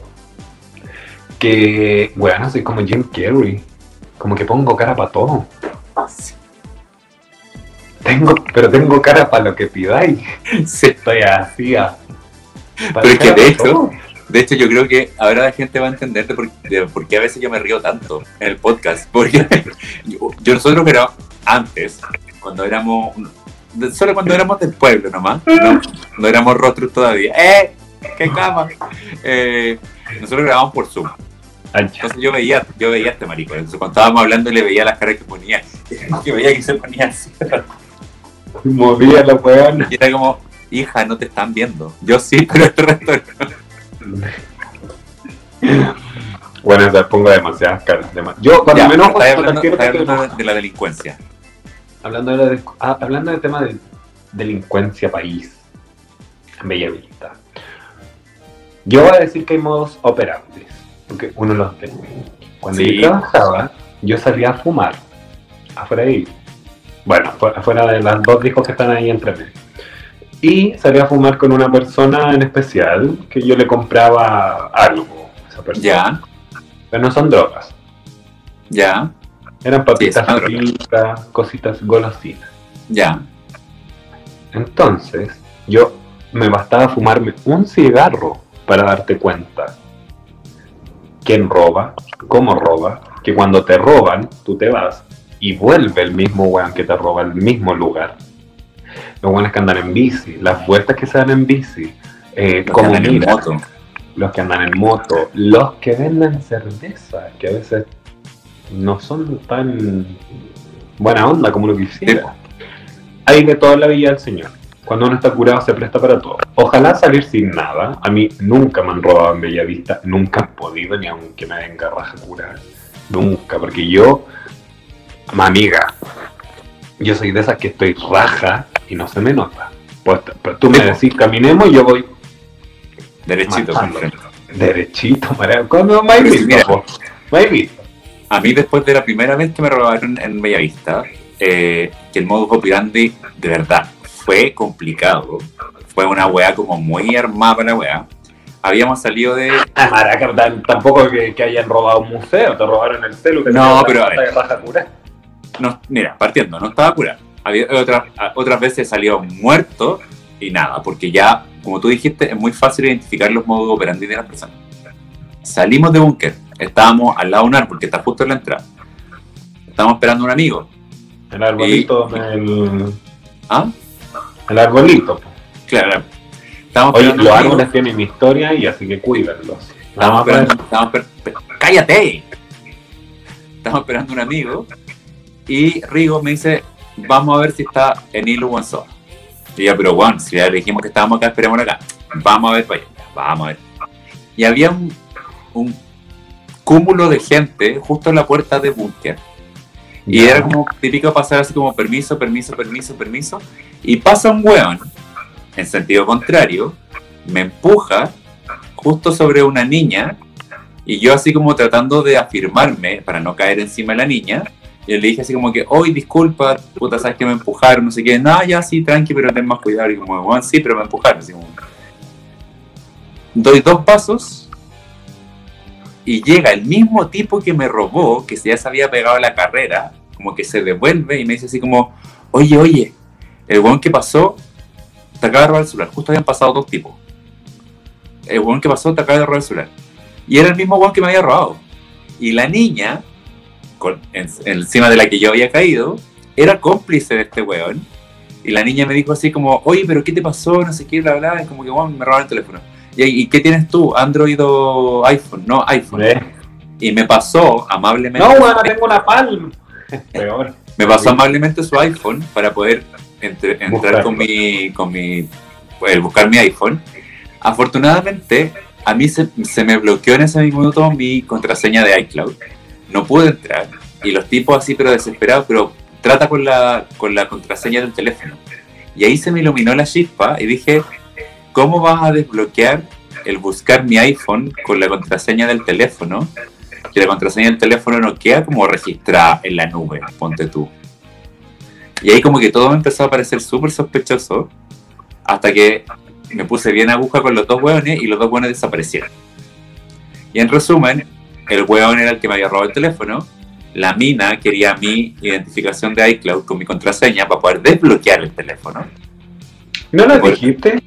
que, bueno, soy como Jim Carrey, como que pongo cara para todo. Tengo, pero tengo cara para lo que pidáis. Sí. Estoy así. Pero es que de hecho- todo. De hecho, yo creo que ahora la gente va a entender de por, de por qué a veces yo me río tanto en el podcast. (laughs) Porque yo, yo- nosotros, pero antes, cuando éramos. Solo cuando éramos del pueblo nomás, no, no éramos rostros todavía. ¡Eh! ¡Qué cama! Eh, nosotros grabábamos por Zoom. Entonces yo veía, yo veía a este marico. Entonces cuando estábamos hablando le veía las caras que ponía. (laughs) Que veía que se ponía así. Movía la weón. Y era como, hija, no te están viendo. Yo sí, (laughs) pero el resto no. Bueno, ya pongo demasiadas caras. Yo, cuando Ya, me enojo, hablando, hablando de la delincuencia. Hablando de, la ah, hablando del tema de delincuencia país en Bellavista. Yo voy a decir que hay modos operables, porque uno los ve. Cuando Sí. yo trabajaba, yo salía a fumar afuera de ahí. Bueno, fu- afuera de las dos discos que están ahí entre medio. Y salía a fumar con una persona en especial que yo le compraba algo a esa persona. Ya, Pero no son drogas. ya, Eran papitas fritas, cositas golosinas. ya. Entonces, yo me bastaba fumarme un cigarro para darte cuenta quién roba, cómo roba, que cuando te roban, tú te vas y vuelve el mismo weón que te roba al mismo lugar. Los weones que andan en bici, las vueltas que se dan en bici, eh, Los que andan en moto. los que andan en moto, los que venden cerveza, que a veces no son tan buena onda como lo quisiera. Hay de toda la Villa del Señor. Cuando uno está curado se presta para todo. Ojalá salir sin nada. A mí nunca me han robado en Bellavista, nunca he podido, ni aunque me venga raja curar. Nunca, porque yo, ma amiga, yo soy de esas que estoy raja y no se me nota. Pues, pero tú me decís caminemos y yo voy Derechito. Derechito, María. ¿Cómo me visto? A mí después de la primera vez que me robaron en Bellavista, eh, que el modus operandi de verdad fue complicado, fue una weá como muy armada para la weá. Habíamos salido de... Ah, Maraca, tampoco que, que hayan robado un museo, te robaron el celu. que No, pero a ver. de raja no- mira, partiendo, no estaba curado. Había otras, otras veces salió muerto y nada, porque ya, como tú dijiste, es muy fácil identificar los modus operandi de las personas. Salimos de búnker, estábamos al lado de un árbol que está justo en la entrada. Estábamos esperando a un amigo. El arbolito, el, ¿Ah? el arbolito. Claro. Estábamos Oye, los a árboles tienen historia y así que cuídenlos. Estábamos a esperando, estábamos esper- ¡Cállate! Estábamos esperando un amigo y Rigo me dice, vamos a ver si está en Hilo o en Soa. Y yo, pero bueno, si ya le dijimos que estábamos acá, esperemos acá. Vamos a ver para allá, vamos a ver. Y había un, un cúmulo de gente justo en la puerta de búnker. Y era como típico pasar así como permiso, permiso, permiso, permiso. Y pasa un weón, en sentido contrario, me empuja justo sobre una niña. Y yo así como tratando de afirmarme para no caer encima de la niña. Y le dije así como que, hoy disculpa, puta, sabes que me empujaron, no sé qué. No, ya sí, tranqui, pero ten más cuidado. Y como, weón, sí, pero me empujaron. Así como... Doy dos pasos y llega el mismo tipo que me robó, que ya se había pegado a la carrera, como que se devuelve y me dice así como, oye, oye, el weón que pasó te acaba de robar el celular. Justo habían pasado dos tipos. El weón que pasó te acaba de robar el celular. Y era el mismo weón que me había robado. Y la niña, con, en- encima de la que yo había caído, era cómplice de este weón. Y la niña me dijo así como, oye, pero ¿qué te pasó? No sé qué, bla, bla. Y como que, weón, me robaron el teléfono. ¿Y, ¿Y qué tienes tú? ¿Android o iPhone? No, iPhone. Eh. Y me pasó amablemente. No, bueno, tengo una palma. (laughs) Peor. Me pasó amablemente su iPhone para poder entre- entrar Buscarlo. con mi, con mi, poder buscar mi iPhone. Afortunadamente, a mí se, se me bloqueó en ese mismo minuto mi contraseña de iCloud. No pude entrar. Y los tipos así, pero desesperados, pero trata con la, con la contraseña del teléfono. Y ahí se me iluminó la chispa y dije, ¿cómo vas a desbloquear el buscar mi iPhone con la contraseña del teléfono? Que la contraseña del teléfono no queda como registrada en la nube, ponte tú. Y ahí como que todo me empezó a parecer súper sospechoso hasta que me puse bien aguja con los dos hueones y los dos hueones desaparecieron. Y en resumen, el hueón era el que me había robado el teléfono, la mina quería mi identificación de iCloud con mi contraseña para poder desbloquear el teléfono. ¿No les Bueno. dijiste?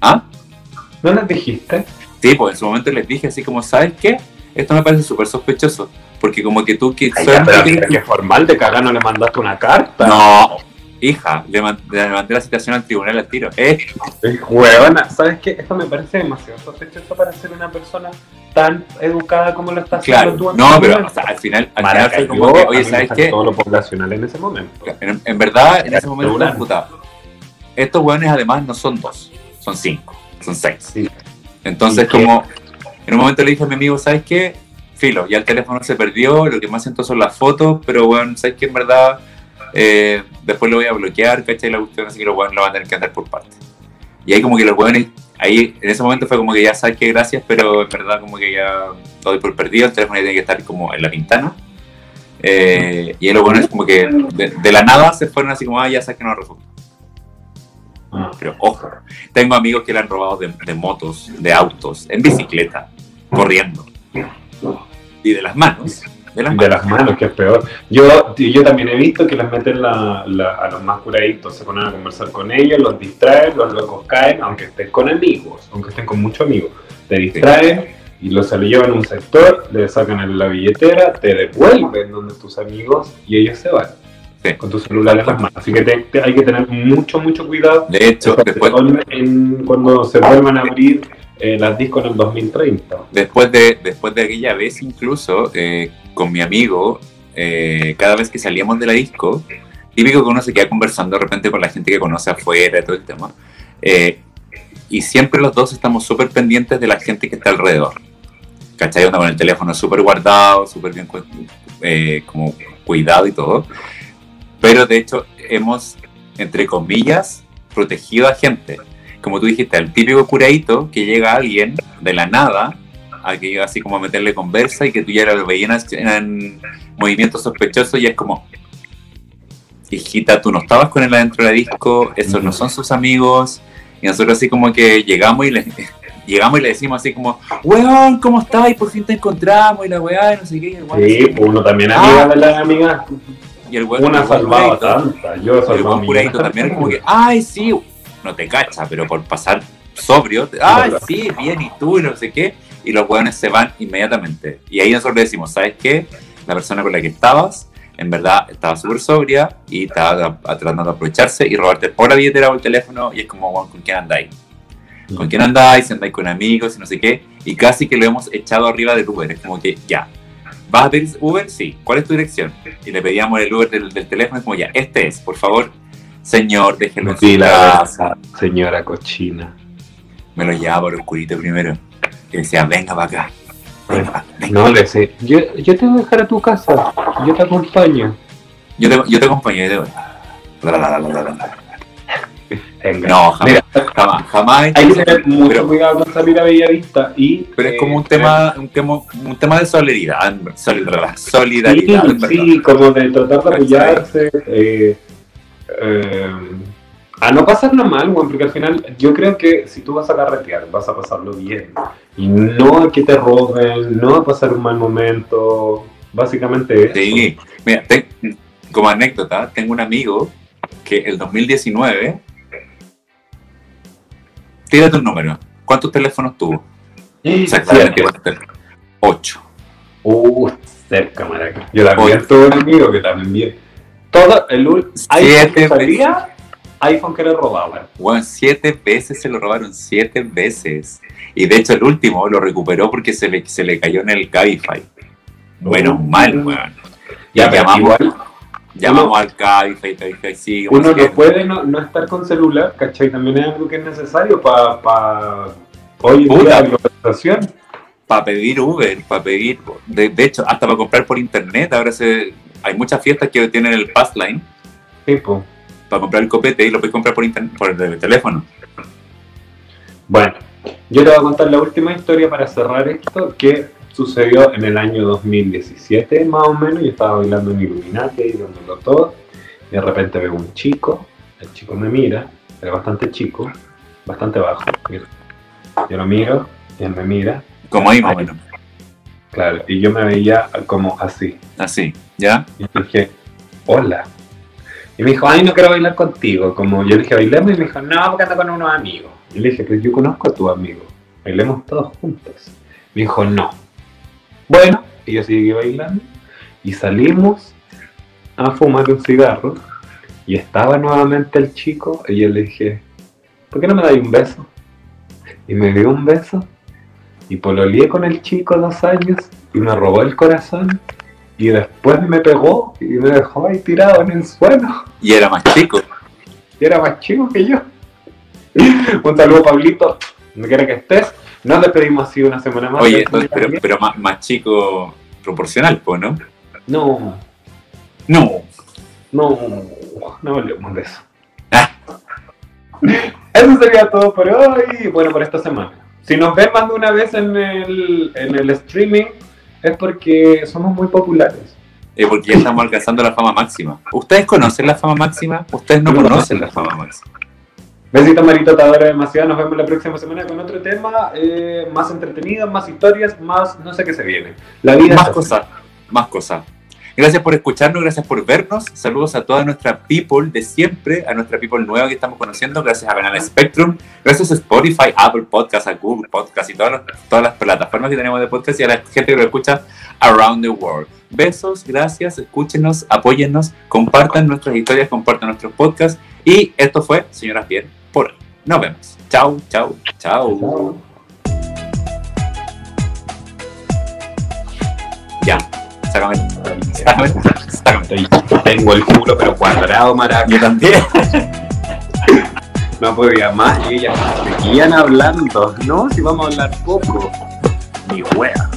¿Ah? ¿No les dijiste? Sí, pues en su momento les dije así como, ¿sabes qué? Esto me parece súper sospechoso. Porque como que tú que Ay, ya, pero mira, que formal de cagar no le mandaste una carta. No, hija, le, man- le mandé la citación al tribunal al tiro. Eh, Eh, Huevona, ¿sabes qué? Esto me parece demasiado sospechoso para ser una persona tan educada como lo estás claro, haciendo tú. en no, este pero momento. o sea, al final, al final fue como que, oye, ¿sabes qué? Todo lo poblacional en ese momento. En, en verdad, en ese momento estaba imputado. Estos hueones además no son dos, son cinco, son seis. Sí. Entonces, ¿Y qué? como en un momento le dije a mi amigo, ¿sabes qué? filo, ya el teléfono se perdió, lo que más siento son las fotos, pero bueno, sabes que en verdad eh, después lo voy a bloquear, ¿cachai? La cuestión, así que los weones lo van a tener que andar por parte. Y ahí como que los weones, ahí en ese momento fue como que ya sabes que gracias, pero en verdad como que ya lo doy por perdido, el teléfono ya tiene que estar como en la ventana. Eh, y ahí los weones como que de, de la nada se fueron así como, ah, ya sabes que no resulta. Ah. Pero ojo, tengo amigos que le han robado de, de motos, de autos, en bicicleta, corriendo. Y de las manos. De las De manos. las manos, que es peor. Yo, yo también he visto que les meten la, la- a los más curaditos, se ponen a conversar con ellos, los distraen, los locos caen, aunque estén con amigos, aunque estén con muchos amigos. Te distraen y los se lo llevan a un sector, le sacan la billetera, te devuelven donde tus amigos y ellos se van. Sí. Con tu celular en las manos. Así que te- te- hay que tener mucho, mucho cuidado De hecho, después, en- cuando se vuelvan a abrir eh, las discos en el 2030. después, de, después de aquella vez, incluso eh, con mi amigo, eh, cada vez que salíamos de la disco, típico que uno se queda conversando de repente con la gente que conoce afuera todo el tema. eh, y siempre los dos estamos súper pendientes de la gente que está alrededor. ¿Cachai? Onda con el teléfono súper guardado, súper bien como cuidado y todo. Pero de hecho hemos, entre comillas, protegido a gente. Como tú dijiste, el típico curadito que llega alguien de la nada a que así como a meterle conversa y que tú ya lo veías en, en movimientos sospechosos y es como, hijita, tú no estabas con él adentro de la disco, esos no son sus amigos. Y nosotros así como que llegamos y le, (laughs) llegamos y le decimos así como, weón, ¿cómo estás? Y por fin te encontramos y la weá y no sé qué. Y el weón Sí, uno también Ah. amiga de las amigas. y el weón- Una el salvaba curadito- tanta. Yo el también es como que, ay, sí, no te cacha, pero por pasar sobrio, te- ay, sí, bien, y tú, y no sé qué, y los hueones se van inmediatamente. Y ahí nosotros le decimos, ¿sabes qué? La persona con la que estabas, en verdad, estaba súper sobria y estaba tratando de aprovecharse y robarte por la billetera o el teléfono, y es como, "Weón, ¿con quién andáis? ¿Con quién andáis? Si andáis con amigos y no sé qué, y casi que lo hemos echado arriba del Uber, es como que, ya. ¿Vas a pedir Uber? Sí. ¿Cuál es tu dirección? Y le pedíamos el Uber del, del teléfono, es como ya, este es, por favor, señor, déjelo en su Sí, casa. señora cochina. Me lo llevaba por oscurito primero. Y decía, venga para acá. Venga, pa- venga. No le sé. Yo, yo te voy a dejar a tu casa. Yo te acompaño. Yo, te, yo te acompaño, yo te voy. La. Venga. No, jamás, Mira, jamás, jamás. hay que tener mucho pero, cuidado con salir a Bellavista y. pero es como un eh, tema, un tema, un tema de solidaridad, solidaridad, Sí, solidaridad, verdad. sí, como de tratar de apoyarse. Eh, eh, a no pasarlo mal, weón, porque al final yo creo que si tú vas a carretear, vas a pasarlo bien. Y no a que te roben, no a pasar un mal momento. Básicamente eso. Sí, mira, te- como anécdota, tengo un amigo que el 2019, tírate un número, ¿cuántos teléfonos tuvo? Exactamente. Ocho. Uh, cerca, maraca. Yo también tuve un amigo que también. Todo el iPhone Siete que salía, iPhone que le robaban. Bueno, siete veces se lo robaron, siete veces. Y de hecho el último lo recuperó porque se le, se le cayó en el Cabify. Bueno, Oh. mal, weón. Ya, llamamos, igual llamamos al Cabify, Cabify sigue. uno no puede no, no estar con celular, ¿cachai? También es algo que es necesario para pa, hoy en día la globalización. para pedir Uber, para pedir, de, de hecho, hasta para comprar por internet, ahora se, hay muchas fiestas que tienen el Passline Tipo. para comprar el copete y lo puedes comprar por internet, por el teléfono. Bueno, yo te voy a contar la última historia para cerrar esto que sucedió en el año 2017 más o menos. Yo estaba bailando en Illuminati y dándolo todo. Y de repente veo un chico, el chico me mira, es bastante chico, bastante bajo. Yo lo miro y él me mira, Como ahí más o menos. Claro, y yo me veía como así. Así, ¿ya? Y dije, hola. Y me dijo, ay, no quiero bailar contigo. Como yo le dije, bailemos, y me dijo, no, porque ando con unos amigos. Y le dije, pero yo conozco a tus amigos, bailemos todos juntos. Me dijo, no. Bueno, y yo seguí bailando, y salimos a fumar un cigarro, y estaba nuevamente el chico, y yo le dije, ¿por qué no me dais un beso? Y me dio un beso, y pololeé con el chico dos años, y me robó el corazón, y después me pegó y me dejó ahí tirado en el suelo. Y era más chico. Y era más chico que yo. (laughs) Un saludo, Pablito. No quiere que estés. Nos despedimos así una semana más. Oye, entonces, pero, pero más, más chico proporcional, pues, ¿no? No, No. no, no hablemos de eso. Ah. (laughs) Eso sería todo por hoy. Bueno, por esta semana. Si nos ven más de una vez en el, en el streaming, es porque somos muy populares. Eh, porque ya estamos alcanzando la fama máxima. ¿Ustedes conocen la fama máxima? Ustedes no No. conocen la fama máxima. Besitos, Marito, te adoro demasiado. Nos vemos la próxima semana con otro tema eh, más entretenido, más historias, más no sé qué se viene. La vida Más cosas, más cosas. Gracias por escucharnos, gracias por vernos. Saludos a toda nuestra people de siempre, a nuestra people nueva que estamos conociendo. Gracias a Canal Spectrum, gracias a Spotify, Apple Podcast, a Google Podcast y todas las, todas las plataformas que tenemos de podcast y a la gente que lo escucha around the world. Besos, gracias, escúchenos, apóyennos, compartan nuestras historias, compartan nuestros podcasts. Y esto fue Señoras Bien por hoy. Nos vemos. Chau, chau, chau. Chao. Ya, (laughs) Tengo el culo, pero cuadrado, maraca. Yo también. No podía más y ellas seguían hablando. No, si vamos a hablar poco. Ni wea.